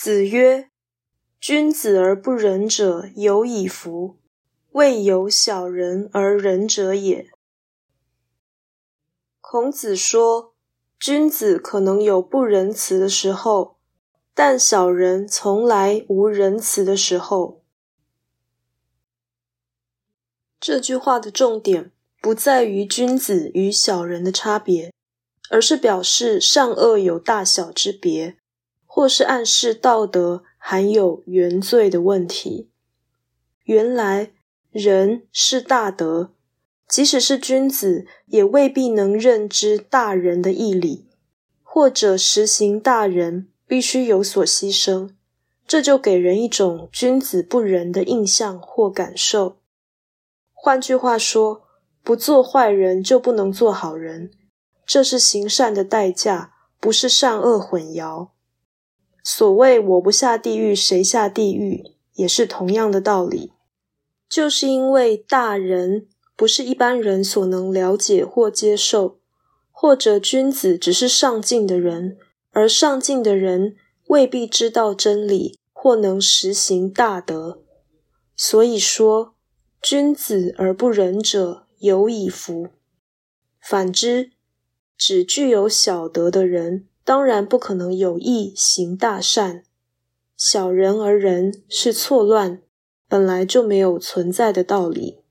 子曰：“君子而不仁者，有以夫！未有小人而仁者也。”孔子说，君子可能有不仁慈的时候，但小人从来无仁慈的时候。这句话的重点不在于君子与小人的差别，而是表示善恶有大小之别。或是暗示道德含有原罪的问题。原来人是大德，即使是君子，也未必能认知大人的义理，或者实行大人必须有所牺牲。这就给人一种君子不仁的印象或感受。换句话说，不做坏人就不能做好人，这是行善的代价，不是善恶混淆。所谓“我不下地狱，谁下地狱”，也是同样的道理。就是因为大人不是一般人所能了解或接受，或者君子只是上进的人，而上进的人未必知道真理或能实行大德。所以说，君子而不仁者，有以夫。反之，只具有小德的人。当然不可能有意行大善，小人而人是错乱，本来就没有存在的道理。